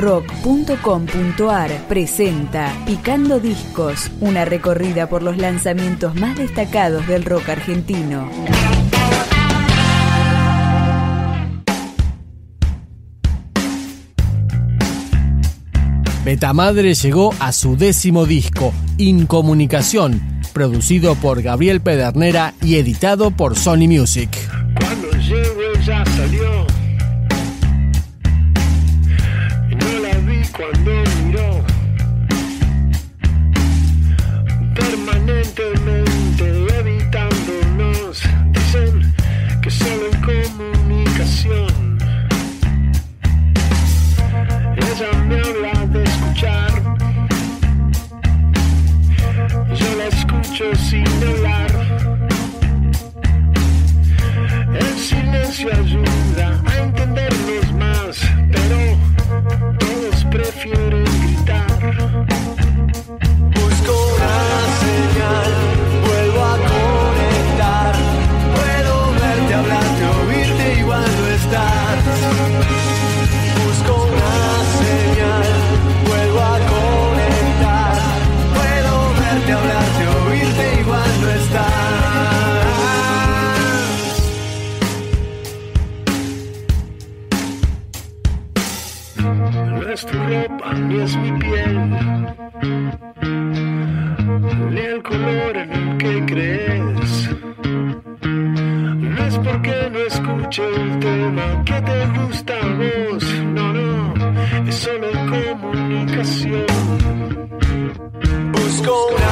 rock.com.ar presenta Picando Discos, una recorrida por los lanzamientos más destacados del rock argentino. Betamadre llegó a su décimo disco, Incomunicación, producido por Gabriel Pedernera y editado por Sony Music. Es tu ropa ni es mi piel, ni el color en el que crees. No es porque no escuche el tema que te gusta a vos, no, no, es solo comunicación. Busco una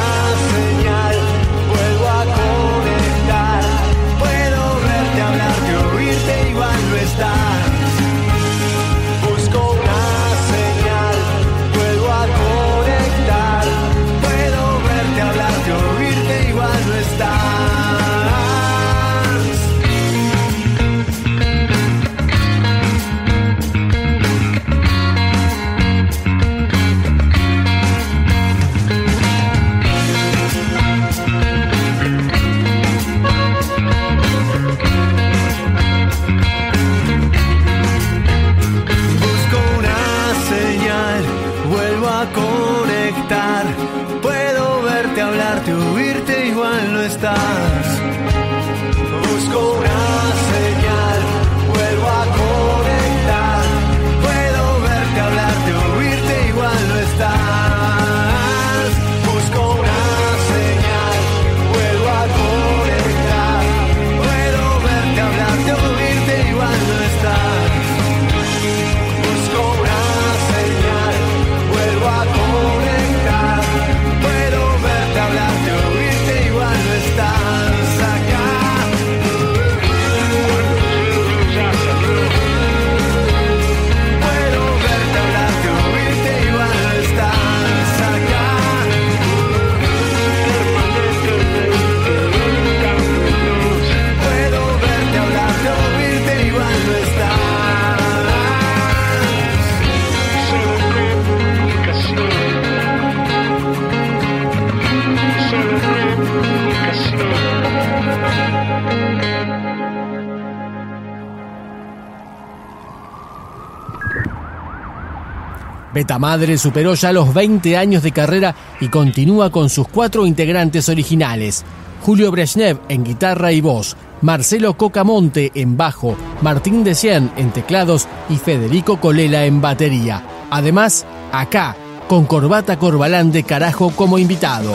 Betamadre superó ya los 20 años de carrera y continúa con sus cuatro integrantes originales. Julio Brezhnev en guitarra y voz, Marcelo Cocamonte en bajo, Martín Decien en teclados y Federico Colela en batería. Además, acá, con Corbata Corbalán de Carajo como invitado.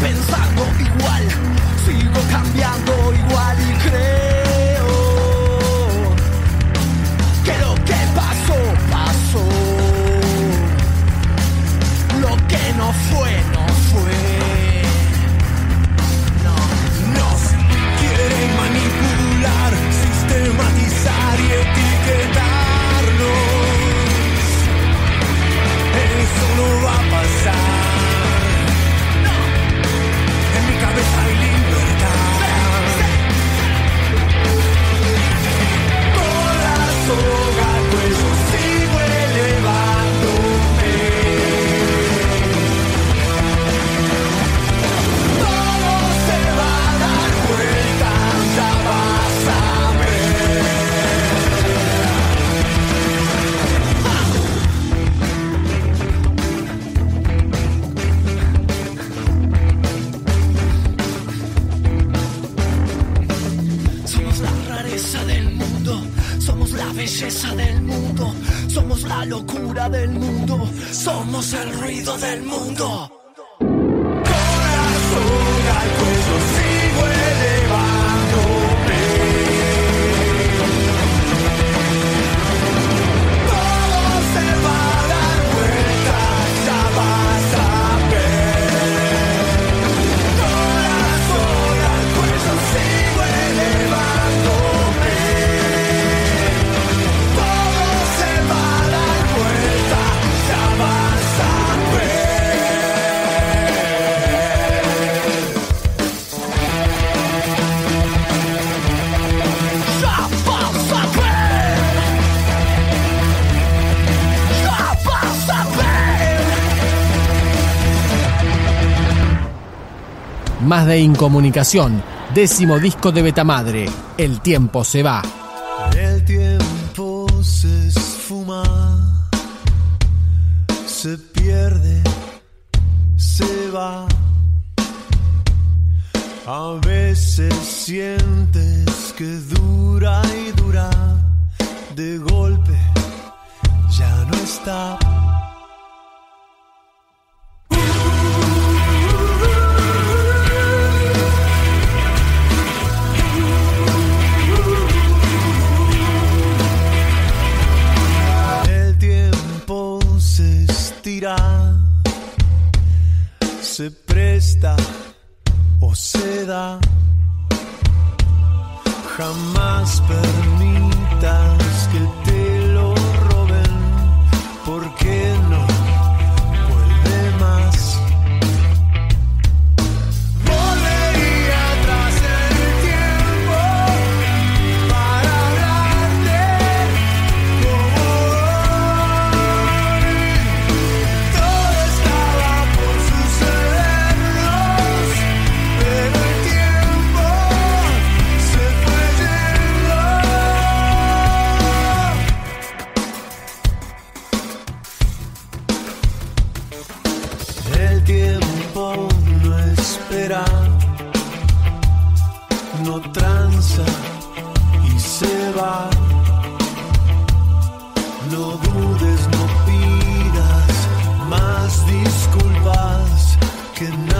pensar la locura del mundo, somos el ruido del mundo. Más de Incomunicación, décimo disco de Betamadre. El tiempo se va. El tiempo se esfuma, se pierde, se va. A veces sientes que dura y dura, de golpe ya no está. Tiempo no espera, no tranza y se va. No dudes, no pidas más disculpas que nadie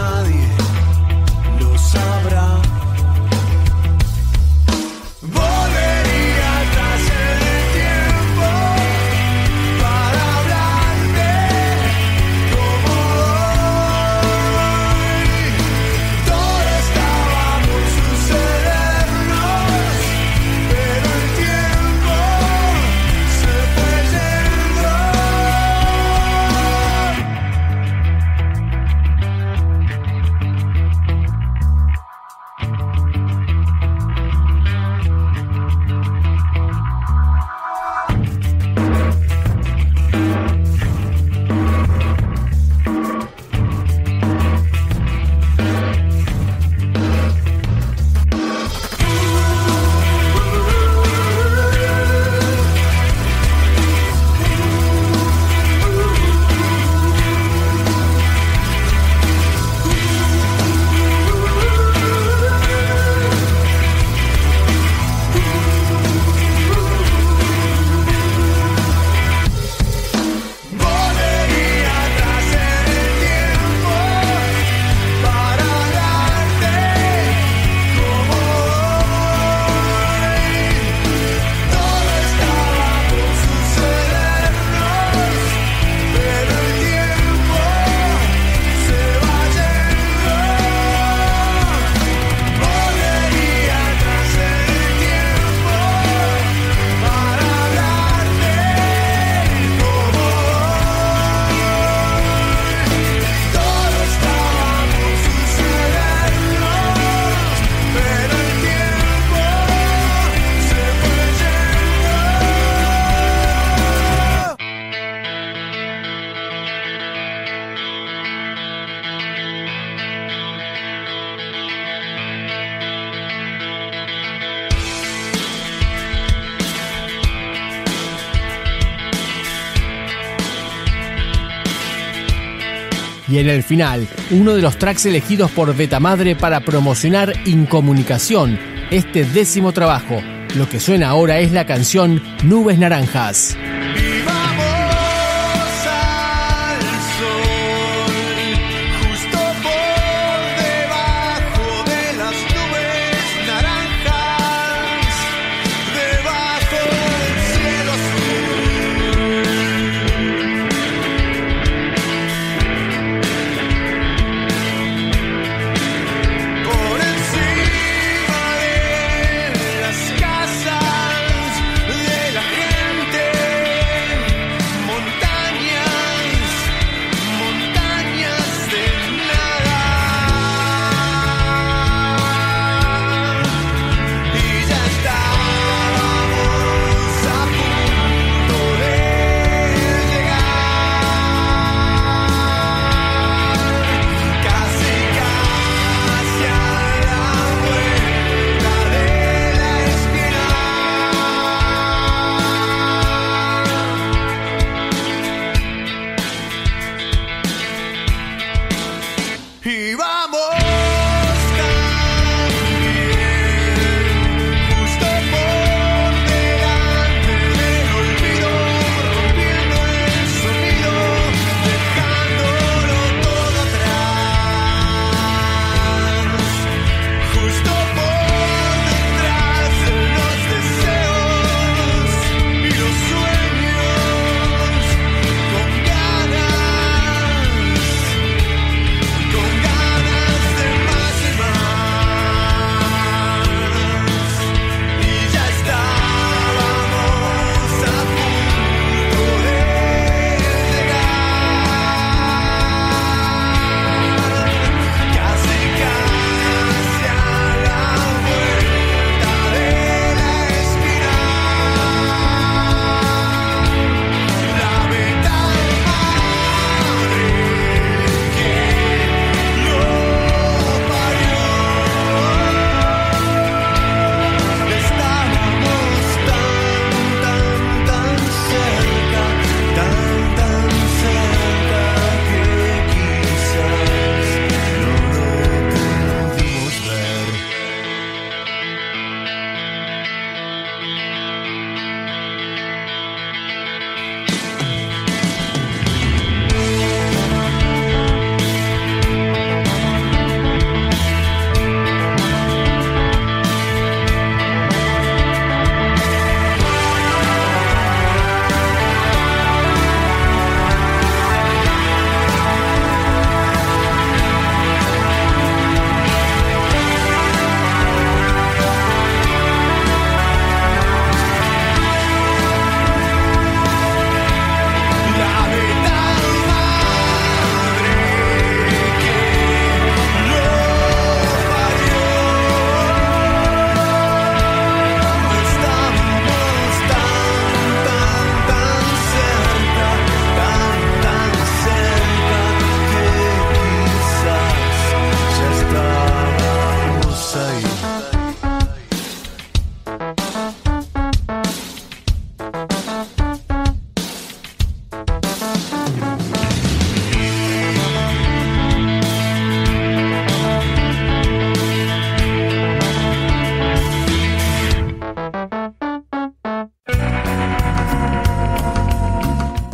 Y en el final, uno de los tracks elegidos por Betamadre para promocionar Incomunicación, este décimo trabajo. Lo que suena ahora es la canción Nubes Naranjas.